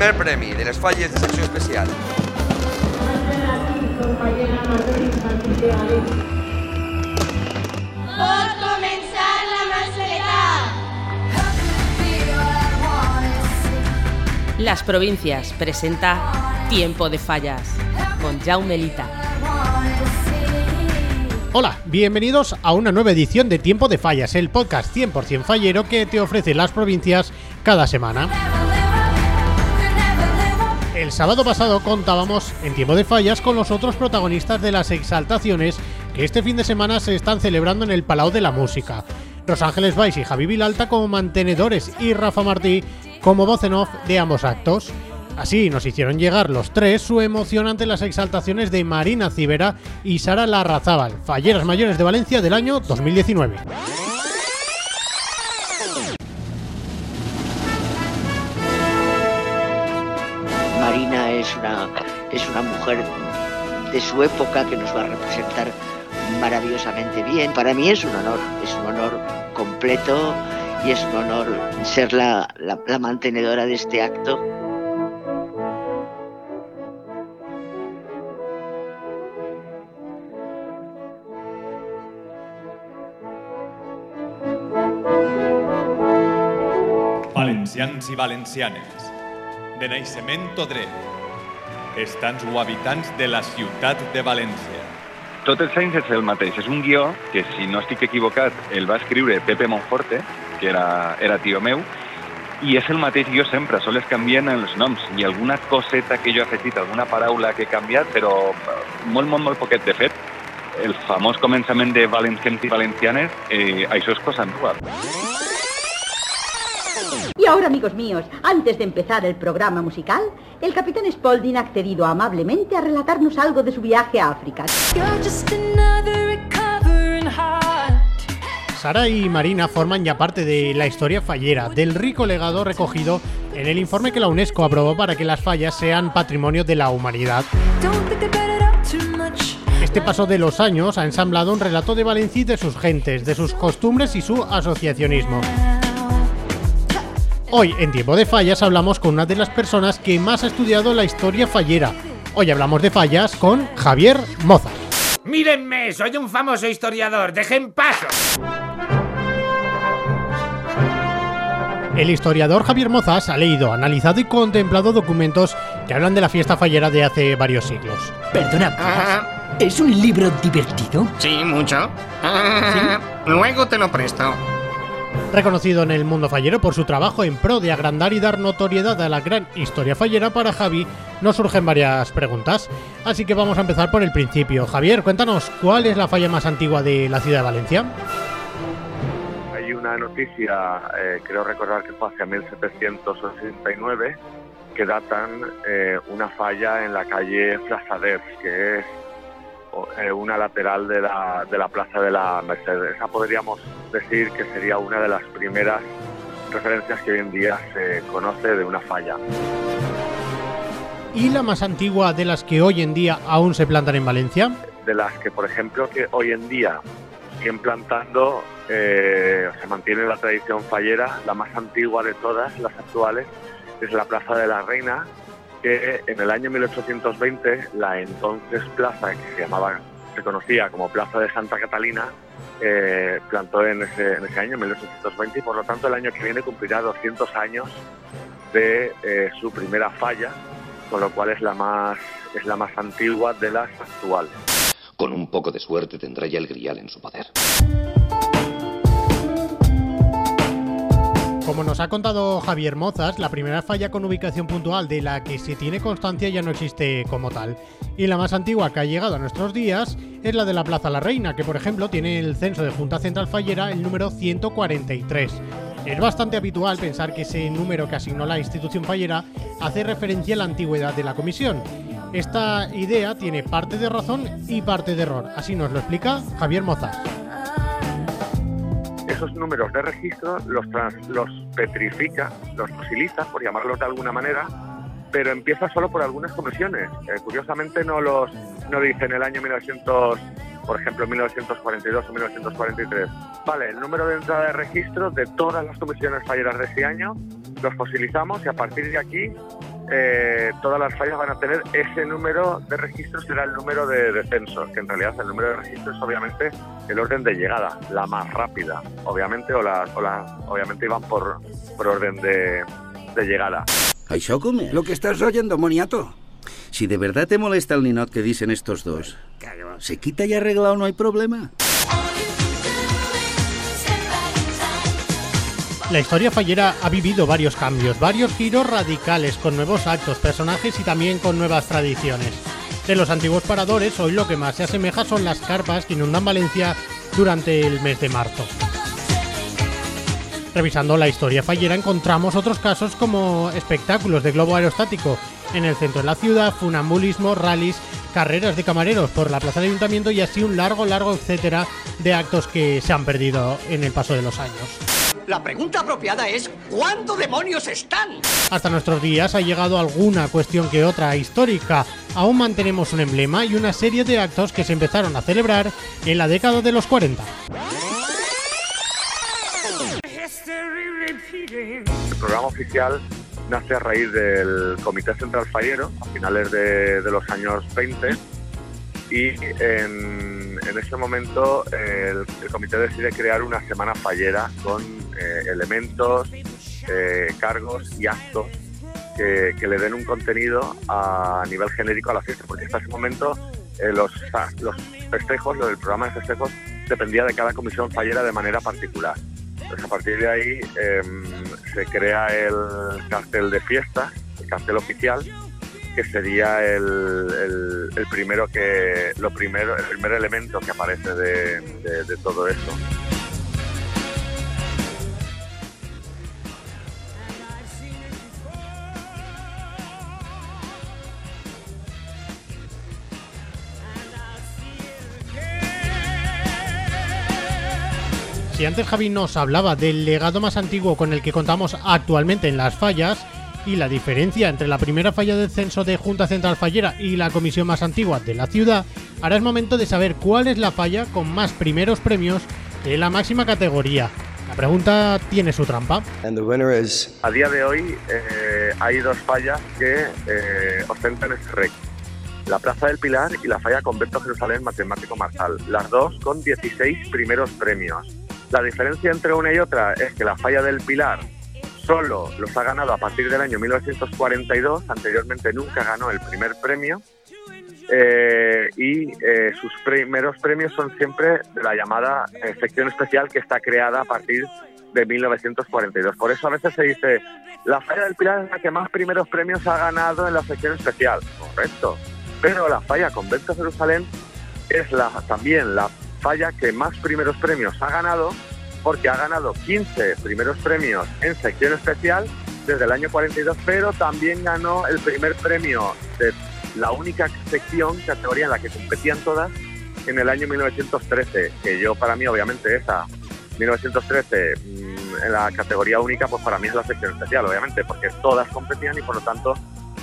primer premi de les falles de secció especial. Pot començar la mascleta. Las Provincias presenta Tiempo de Fallas con Jaume Lita. Hola, bienvenidos a una nueva edición de Tiempo de Fallas, el podcast 100% fallero que te ofrece las provincias cada semana. El sábado pasado contábamos en Tiempo de Fallas con los otros protagonistas de las exaltaciones que este fin de semana se están celebrando en el Palau de la Música. Los Ángeles Vais y Javi Vilalta como mantenedores y Rafa Martí como voz en off de ambos actos. Así nos hicieron llegar los tres su emoción ante las exaltaciones de Marina Cibera y Sara Larrazábal, falleras mayores de Valencia del año 2019. Es una, es una mujer de su época que nos va a representar maravillosamente bien. Para mí es un honor, es un honor completo y es un honor ser la, la, mantenedora de este acto. Valencians i valencianes, de naixement dret, estants o habitants de la ciutat de València. Tot els anys és el mateix. És un guió que, si no estic equivocat, el va escriure Pepe Monforte, que era, era tio meu, i és el mateix guió sempre, sols canvien els noms i alguna coseta que jo he afegit, alguna paraula que he canviat, però molt, molt, molt poquet. De fet, el famós començament de Valencians i Valencianes, eh, això és cosa nova. Y ahora, amigos míos, antes de empezar el programa musical, el capitán Spaulding ha accedido amablemente a relatarnos algo de su viaje a África. Sara y Marina forman ya parte de la historia fallera, del rico legado recogido en el informe que la UNESCO aprobó para que las fallas sean patrimonio de la humanidad. Este paso de los años ha ensamblado un relato de Valencia y de sus gentes, de sus costumbres y su asociacionismo. Hoy, en Tiempo de Fallas, hablamos con una de las personas que más ha estudiado la historia fallera. Hoy hablamos de fallas con Javier Moza. Mírenme, soy un famoso historiador, dejen paso. El historiador Javier Mozas ha leído, analizado y contemplado documentos que hablan de la fiesta fallera de hace varios siglos. Perdona, Ah, ¿es un libro divertido? sí, mucho. Ah, Luego te lo presto. Reconocido en el mundo fallero por su trabajo en pro de agrandar y dar notoriedad a la gran historia fallera, para Javi nos surgen varias preguntas. Así que vamos a empezar por el principio. Javier, cuéntanos, ¿cuál es la falla más antigua de la ciudad de Valencia? Hay una noticia, eh, creo recordar que fue hacia 1789, que datan eh, una falla en la calle Flassaders, que es o- eh, una lateral de la, de la Plaza de la Merced. Esa podríamos decir que sería una de las primeras referencias que hoy en día se conoce de una falla. ¿Y la más antigua de las que hoy en día aún se plantan en Valencia? de las que, por ejemplo, que hoy en día siguen plantando, eh, se mantiene la tradición fallera, la más antigua de todas, las actuales, es la Plaza de la Reina, que en el año 1820 la entonces plaza, que se llamaba, se conocía como Plaza de Santa Catalina, eh, plantó en ese, en ese año, 1820, y por lo tanto el año que viene cumplirá 200 años de eh, su primera falla, con lo cual es la más es la más antigua de las actuales. Con un poco de suerte tendrá ya el grial en su poder. Como nos ha contado Javier Mozas, la primera falla con ubicación puntual de la que se tiene constancia ya no existe como tal. Y la más antigua que ha llegado a nuestros días es la de la Plaza La Reina, que por ejemplo tiene el censo de Junta Central Fallera el número 143. Es bastante habitual pensar que ese número que asignó la institución fallera hace referencia a la antigüedad de la comisión. Esta idea tiene parte de razón y parte de error, así nos lo explica Javier Mozas. esos números de registro los, trans- los petrifica, los fosiliza, por llamarlos de alguna manera, pero empieza solo por algunas comisiones. Eh, curiosamente no los no dice en el año 1900, por ejemplo, 1942 o 1943. Vale, el número de entrada de registro de todas las comisiones falleras de ese año los fosilizamos y a partir de aquí eh, todas las fallas van a tener ese número de registros, será el número de descensos, que en realidad el número de registros es obviamente el orden de llegada, la más rápida, obviamente, o las, o las obviamente iban por, por orden de, de llegada. Lo que estás oyendo, moniato. Si de verdad te molesta el ninot que dicen estos dos, se quita y arregla o no hay problema. La historia fallera ha vivido varios cambios, varios giros radicales con nuevos actos, personajes y también con nuevas tradiciones. De los antiguos paradores, hoy lo que más se asemeja son las carpas que inundan Valencia durante el mes de marzo. Revisando la historia fallera encontramos otros casos como espectáculos de globo aerostático en el centro de la ciudad, funambulismo, rallies, carreras de camareros por la plaza del ayuntamiento y así un largo, largo etcétera de actos que se han perdido en el paso de los años. La pregunta apropiada es ¿cuánto demonios están? Hasta nuestros días ha llegado alguna cuestión que otra histórica. Aún mantenemos un emblema y una serie de actos que se empezaron a celebrar en la década de los 40. El programa oficial nace a raíz del Comité Central Fallero a finales de, de los años 20 y en, en ese momento el, el, comité decide crear una semana fallera con eh, elementos, eh, cargos y actos que, le den un contenido a nivel genérico a la fiesta, porque hasta ese momento eh, los, los festejos, lo del programa de festejos, dependía de cada comisión fallera de manera particular. Entonces, a partir de ahí eh, se crea el cartel de fiesta, el cartel oficial, que sería el, el, primero que lo primero el primer elemento que aparece de, de, todo esto. Si antes Javi nos hablaba del legado más antiguo con el que contamos actualmente en las fallas, y la diferencia entre la primera falla de censo de Junta Central Fallera y la comisión más antigua de la ciudad, ahora es momento de saber cuál es la falla con más primeros premios de la máxima categoría. La pregunta tiene su trampa. Is... A día de hoy eh, hay dos fallas que eh, ostentan este récord. La Plaza del Pilar y la falla Convento Jerusalén Matemático Marsal. Las dos con 16 primeros premios. La diferencia entre una y otra es que la falla del Pilar solo los ha ganado a partir del año 1942, anteriormente nunca ganó el primer premio, eh, y eh, sus primeros premios son siempre de la llamada eh, sección especial que está creada a partir de 1942. Por eso a veces se dice, la falla del Pilar es la que más primeros premios ha ganado en la sección especial. Correcto. Pero la falla Convento Jerusalén es la, también la falla que más primeros premios ha ganado porque ha ganado 15 primeros premios en sección especial desde el año 42, pero también ganó el primer premio de la única sección, categoría en la que competían todas, en el año 1913, que yo para mí obviamente esa 1913 en la categoría única, pues para mí es la sección especial, obviamente, porque todas competían y por lo tanto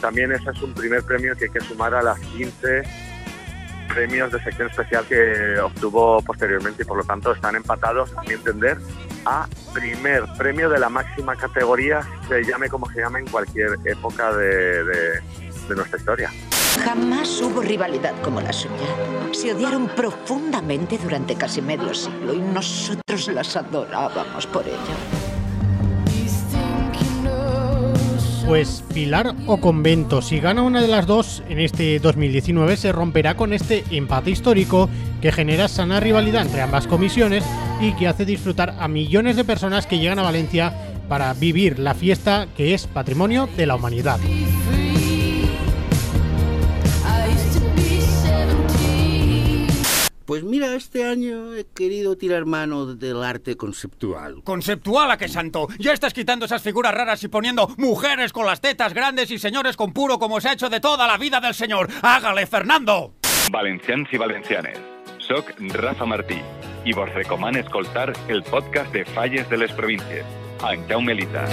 también ese es un primer premio que hay que sumar a las 15 premios de sección especial que obtuvo posteriormente y por lo tanto están empatados, a mi entender, a primer premio de la máxima categoría, se llame como se llame en cualquier época de, de, de nuestra historia. Jamás hubo rivalidad como la suya. Se odiaron profundamente durante casi medio siglo y nosotros las adorábamos por ello. Pues Pilar o Convento, si gana una de las dos en este 2019 se romperá con este empate histórico que genera sana rivalidad entre ambas comisiones y que hace disfrutar a millones de personas que llegan a Valencia para vivir la fiesta que es patrimonio de la humanidad. Pues mira, este año he querido tirar mano del arte conceptual. ¿Conceptual a qué santo? Ya estás quitando esas figuras raras y poniendo mujeres con las tetas grandes y señores con puro como se ha hecho de toda la vida del señor. ¡Hágale, Fernando! Valencians i valencianes. Soc Rafa Martí i vos recomano escoltar el podcast de Falles de les Províncies, Jaume Lita.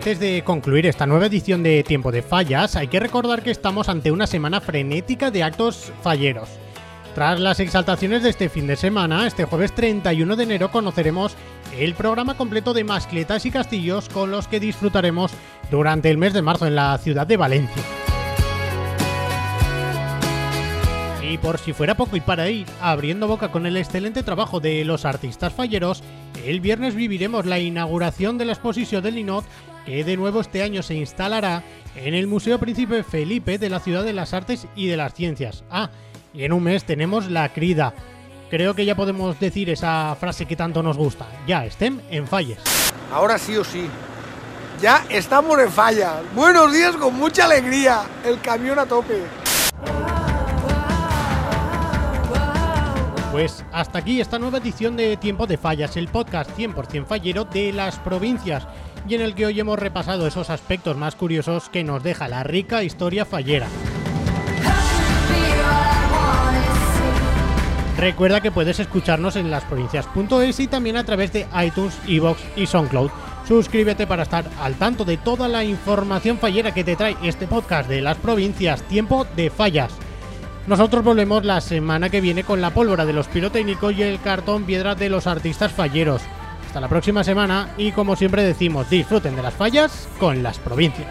Antes de concluir esta nueva edición de Tiempo de Fallas, hay que recordar que estamos ante una semana frenética de actos falleros. Tras las exaltaciones de este fin de semana, este jueves 31 de enero conoceremos el programa completo de mascletas y castillos con los que disfrutaremos durante el mes de marzo en la ciudad de Valencia. Y por si fuera poco y para ir abriendo boca con el excelente trabajo de los artistas falleros, el viernes viviremos la inauguración de la exposición del Linot, que de nuevo este año se instalará en el Museo Príncipe Felipe de la Ciudad de las Artes y de las Ciencias. Ah, y en un mes tenemos la crida. Creo que ya podemos decir esa frase que tanto nos gusta. Ya estén en falles. Ahora sí o sí. Ya estamos en fallas. Buenos días con mucha alegría. El camión a tope. Pues hasta aquí esta nueva edición de Tiempo de Fallas, el podcast 100% fallero de las provincias, y en el que hoy hemos repasado esos aspectos más curiosos que nos deja la rica historia fallera. Recuerda que puedes escucharnos en lasprovincias.es y también a través de iTunes, Evox y SoundCloud. Suscríbete para estar al tanto de toda la información fallera que te trae este podcast de las provincias Tiempo de Fallas. Nosotros volvemos la semana que viene con la pólvora de los pirotécnicos y el cartón piedra de los artistas falleros. Hasta la próxima semana y como siempre decimos, disfruten de las fallas con las provincias.